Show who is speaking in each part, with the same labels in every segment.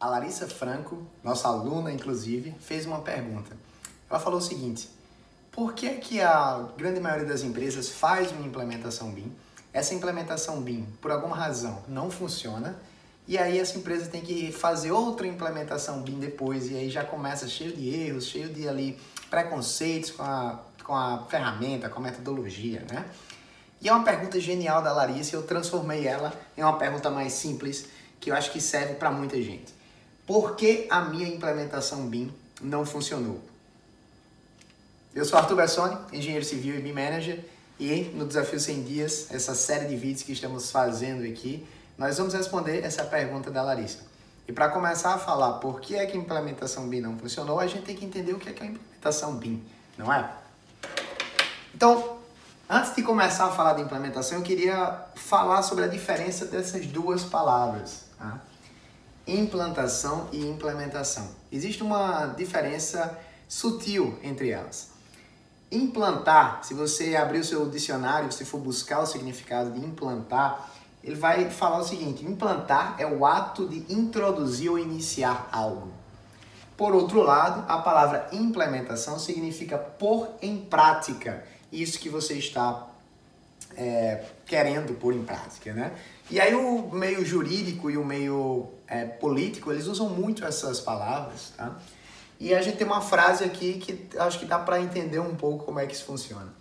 Speaker 1: A Larissa Franco, nossa aluna inclusive, fez uma pergunta. Ela falou o seguinte: por que, que a grande maioria das empresas faz uma implementação BIM? Essa implementação BIM, por alguma razão, não funciona e aí essa empresa tem que fazer outra implementação BIM depois e aí já começa cheio de erros, cheio de ali preconceitos com a, com a ferramenta, com a metodologia, né? E é uma pergunta genial da Larissa, eu transformei ela em uma pergunta mais simples, que eu acho que serve para muita gente. Por que a minha implementação BIM não funcionou? Eu sou Arthur Bessoni, engenheiro civil e BIM manager, e no Desafio 100 Dias, essa série de vídeos que estamos fazendo aqui, nós vamos responder essa pergunta da Larissa. E para começar a falar por que é que a implementação BIM não funcionou, a gente tem que entender o que é, que é a implementação BIM, não é? Então, antes de começar a falar de implementação, eu queria falar sobre a diferença dessas duas palavras. Tá? implantação e implementação. Existe uma diferença sutil entre elas. Implantar, se você abrir o seu dicionário, se for buscar o significado de implantar, ele vai falar o seguinte: implantar é o ato de introduzir ou iniciar algo. Por outro lado, a palavra implementação significa pôr em prática isso que você está é, querendo pôr em prática, né? E aí o meio jurídico e o meio é, político, eles usam muito essas palavras, tá? E a gente tem uma frase aqui que acho que dá para entender um pouco como é que isso funciona.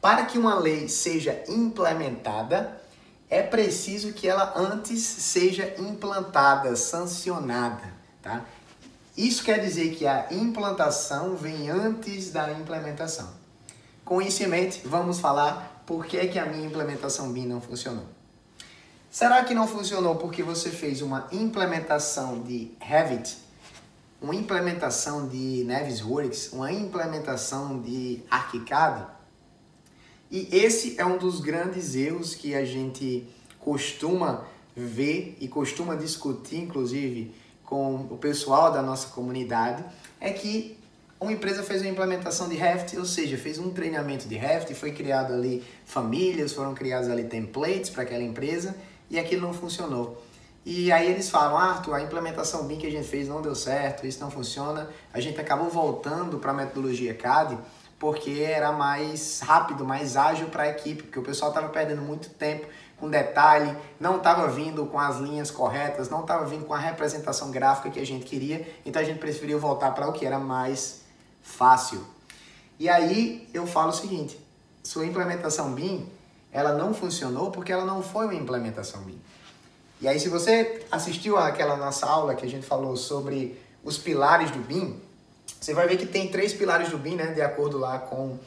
Speaker 1: Para que uma lei seja implementada, é preciso que ela antes seja implantada, sancionada, tá? Isso quer dizer que a implantação vem antes da implementação. Com isso em mente, vamos falar por que, que a minha implementação BIM não funcionou. Será que não funcionou porque você fez uma implementação de Revit, uma implementação de Navisworks, uma implementação de ArchiCAD? E esse é um dos grandes erros que a gente costuma ver e costuma discutir, inclusive, com o pessoal da nossa comunidade, é que uma empresa fez uma implementação de Revit, ou seja, fez um treinamento de Revit, foi criado ali famílias, foram criados ali templates para aquela empresa e aquilo não funcionou. E aí eles falam, Arthur, a implementação BIM que a gente fez não deu certo, isso não funciona. A gente acabou voltando para a metodologia CAD porque era mais rápido, mais ágil para a equipe, porque o pessoal estava perdendo muito tempo com detalhe, não estava vindo com as linhas corretas, não estava vindo com a representação gráfica que a gente queria, então a gente preferiu voltar para o que era mais fácil. E aí eu falo o seguinte, sua implementação BIM, ela não funcionou porque ela não foi uma implementação BIM. E aí se você assistiu àquela nossa aula que a gente falou sobre os pilares do BIM, você vai ver que tem três pilares do BIM, né, de acordo lá com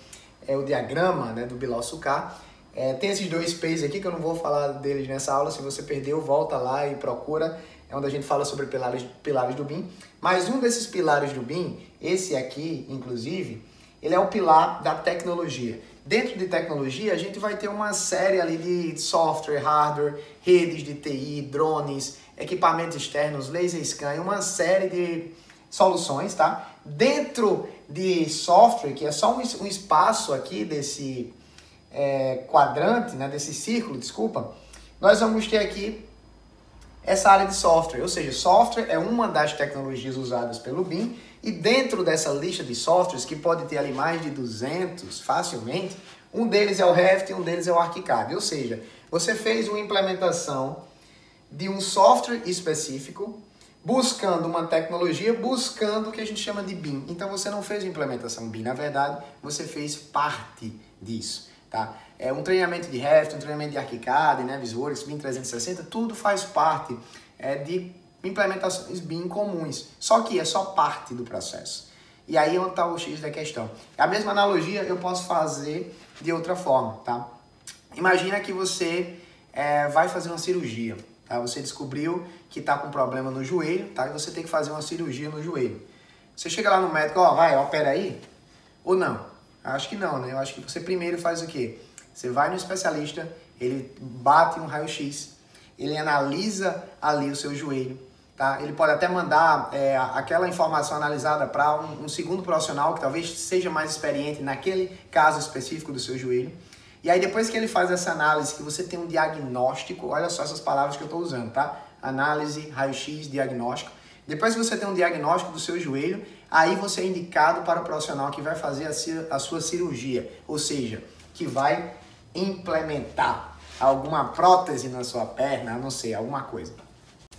Speaker 1: é, o diagrama né, do Bilal Sukar. É, tem esses dois P's aqui que eu não vou falar deles nessa aula, se você perdeu, volta lá e procura, é onde a gente fala sobre pilares, pilares do BIM. Mas um desses pilares do BIM, esse aqui, inclusive, ele é o pilar da tecnologia. Dentro de tecnologia, a gente vai ter uma série ali de software, hardware, redes de TI, drones, equipamentos externos, laser scan, uma série de soluções, tá? Dentro de software, que é só um, espaço aqui desse é, quadrante, né, desse círculo, desculpa, nós vamos ter aqui essa área de software, ou seja, software é uma das tecnologias usadas pelo BIM e dentro dessa lista de softwares, que pode ter ali mais de 200 facilmente, um deles é o Revit e um deles é o ArchiCAD, ou seja, você fez uma implementação de um software específico buscando uma tecnologia, buscando o que a gente chama de BIM. Então você não fez implementação BIM, na verdade, você fez parte disso, tá? É um treinamento de Revit, um treinamento de ArchiCAD, né, Visuworks, BIM 360, tudo faz parte é, de implementações BIM comuns. Só que é só parte do processo. E aí é onde está o X da questão. A mesma analogia eu posso fazer de outra forma, tá? Imagina que você é, vai fazer uma cirurgia. Tá? Você descobriu que está com problema no joelho, tá? E você tem que fazer uma cirurgia no joelho. Você chega lá no médico, ó, vai, opera aí? Ou não? Acho que não, né? Eu acho que você primeiro faz o quê? Você vai no especialista, ele bate um raio-x, ele analisa ali o seu joelho, tá? Ele pode até mandar é, aquela informação analisada para um, um segundo profissional que talvez seja mais experiente naquele caso específico do seu joelho. E aí depois que ele faz essa análise, que você tem um diagnóstico, olha só essas palavras que eu estou usando, tá? Análise, raio-x, diagnóstico. Depois que você tem um diagnóstico do seu joelho, aí você é indicado para o profissional que vai fazer a sua cirurgia, ou seja, que vai implementar alguma prótese na sua perna, não sei, alguma coisa.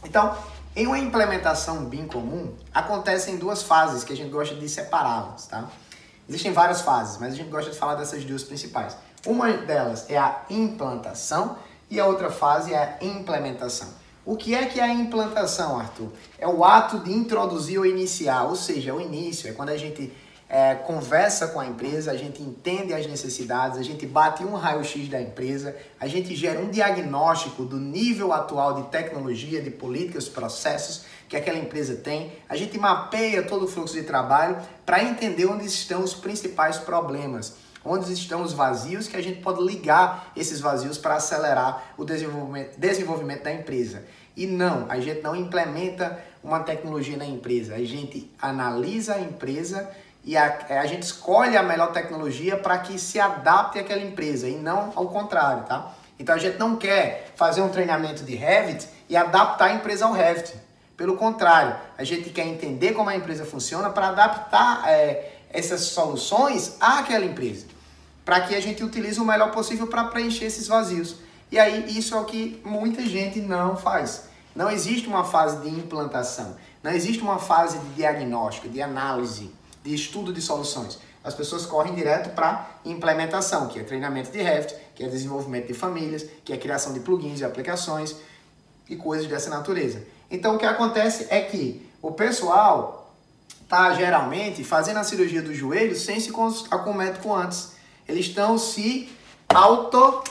Speaker 1: Então, em uma implementação BIM comum, acontecem duas fases que a gente gosta de separá-las, tá? Existem várias fases, mas a gente gosta de falar dessas duas principais. Uma delas é a implantação e a outra fase é a implementação. O que é que é a implantação, Arthur? É o ato de introduzir ou iniciar, ou seja, o início, é quando a gente é, conversa com a empresa, a gente entende as necessidades, a gente bate um raio-x da empresa, a gente gera um diagnóstico do nível atual de tecnologia, de políticas, processos que aquela empresa tem, a gente mapeia todo o fluxo de trabalho para entender onde estão os principais problemas, onde estão os vazios que a gente pode ligar esses vazios para acelerar o desenvolvimento, desenvolvimento da empresa. E não, a gente não implementa uma tecnologia na empresa, a gente analisa a empresa e a, é, a gente escolhe a melhor tecnologia para que se adapte àquela empresa e não ao contrário, tá? Então a gente não quer fazer um treinamento de Revit e adaptar a empresa ao Revit. Pelo contrário, a gente quer entender como a empresa funciona para adaptar é, essas soluções àquela empresa, para que a gente utilize o melhor possível para preencher esses vazios. E aí isso é o que muita gente não faz. Não existe uma fase de implantação, não existe uma fase de diagnóstico, de análise de estudo de soluções. As pessoas correm direto para implementação, que é treinamento de Revit, que é desenvolvimento de famílias, que é criação de plugins e aplicações e coisas dessa natureza. Então o que acontece é que o pessoal está geralmente fazendo a cirurgia do joelho sem se consultar com o médico antes. Eles estão se auto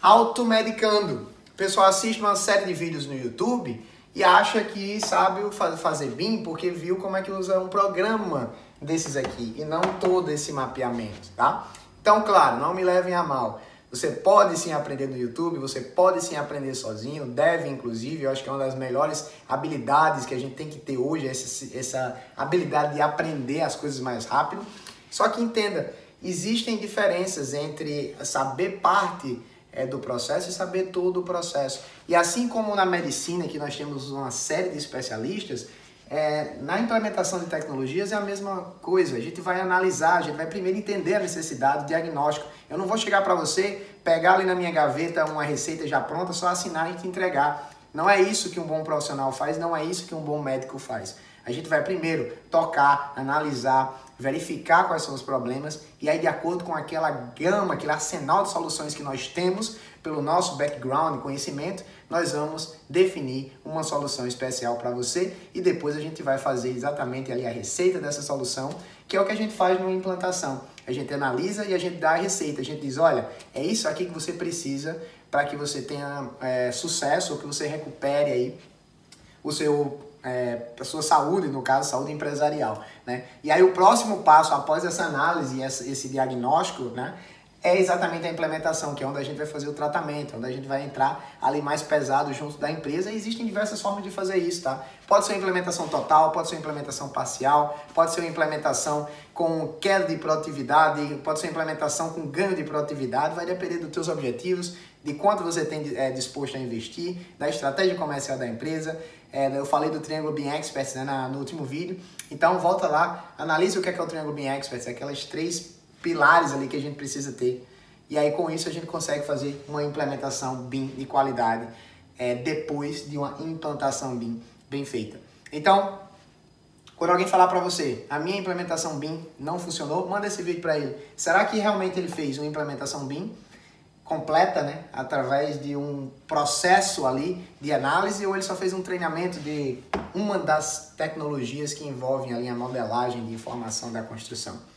Speaker 1: automedicando. O pessoal assiste uma série de vídeos no YouTube e acha que sabe fazer BIM porque viu como é que usa um programa desses aqui e não todo esse mapeamento, tá? Então, claro, não me levem a mal. Você pode sim aprender no YouTube, você pode sim aprender sozinho, deve inclusive, eu acho que é uma das melhores habilidades que a gente tem que ter hoje, essa, essa habilidade de aprender as coisas mais rápido. Só que entenda, existem diferenças entre saber parte é, do processo e saber todo o processo. E assim como na medicina, que nós temos uma série de especialistas, é, na implementação de tecnologias é a mesma coisa. A gente vai analisar, a gente vai primeiro entender a necessidade, o diagnóstico. Eu não vou chegar para você, pegar ali na minha gaveta uma receita já pronta, só assinar e te entregar. Não é isso que um bom profissional faz, não é isso que um bom médico faz. A gente vai primeiro tocar, analisar, verificar quais são os problemas e aí de acordo com aquela gama, aquele arsenal de soluções que nós temos pelo nosso background conhecimento, nós vamos definir uma solução especial para você e depois a gente vai fazer exatamente ali a receita dessa solução, que é o que a gente faz numa implantação. A gente analisa e a gente dá a receita. A gente diz, olha, é isso aqui que você precisa para que você tenha é, sucesso ou que você recupere aí o seu é, a sua saúde, no caso, saúde empresarial. Né? E aí o próximo passo, após essa análise esse diagnóstico, né, é exatamente a implementação, que é onde a gente vai fazer o tratamento, onde a gente vai entrar ali mais pesado junto da empresa. E existem diversas formas de fazer isso, tá? Pode ser uma implementação total, pode ser uma implementação parcial, pode ser uma implementação com queda de produtividade, pode ser uma implementação com ganho de produtividade, vai depender dos teus objetivos, de quanto você tem é, disposto a investir, da estratégia comercial da empresa. É, eu falei do Triângulo Bean Experts né, na, no último vídeo, então volta lá, analise o que é, que é o Triângulo Bean Experts, aquelas três pilares ali que a gente precisa ter. E aí com isso a gente consegue fazer uma implementação BIM de qualidade é, depois de uma implantação BIM bem feita. Então, quando alguém falar para você, a minha implementação BIM não funcionou, manda esse vídeo para ele. Será que realmente ele fez uma implementação BIM completa, né, através de um processo ali de análise ou ele só fez um treinamento de uma das tecnologias que envolvem ali a modelagem de informação da construção?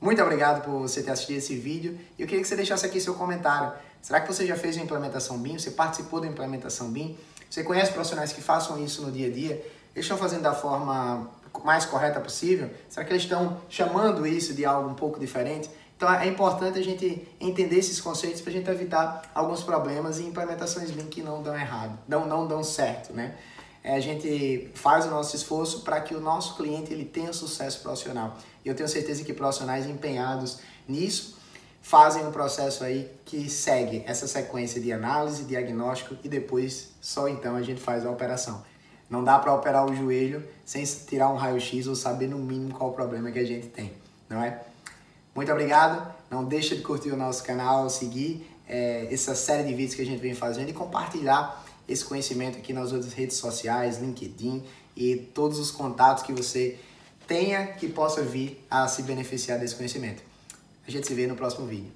Speaker 1: Muito obrigado por você ter assistido esse vídeo. E eu queria que você deixasse aqui seu comentário. Será que você já fez uma implementação BIM? Você participou da implementação BIM? Você conhece profissionais que façam isso no dia a dia? Eles estão fazendo da forma mais correta possível? Será que eles estão chamando isso de algo um pouco diferente? Então é importante a gente entender esses conceitos para a gente evitar alguns problemas e implementações BIM que não dão errado, não, não dão certo, né? É, a gente faz o nosso esforço para que o nosso cliente ele tenha sucesso profissional. E eu tenho certeza que profissionais empenhados nisso fazem um processo aí que segue essa sequência de análise, diagnóstico e depois só então a gente faz a operação. Não dá para operar o joelho sem tirar um raio-x ou saber no mínimo qual o problema que a gente tem, não é? Muito obrigado. Não deixa de curtir o nosso canal, seguir é, essa série de vídeos que a gente vem fazendo e compartilhar esse conhecimento aqui nas outras redes sociais, LinkedIn e todos os contatos que você tenha que possa vir a se beneficiar desse conhecimento. A gente se vê no próximo vídeo.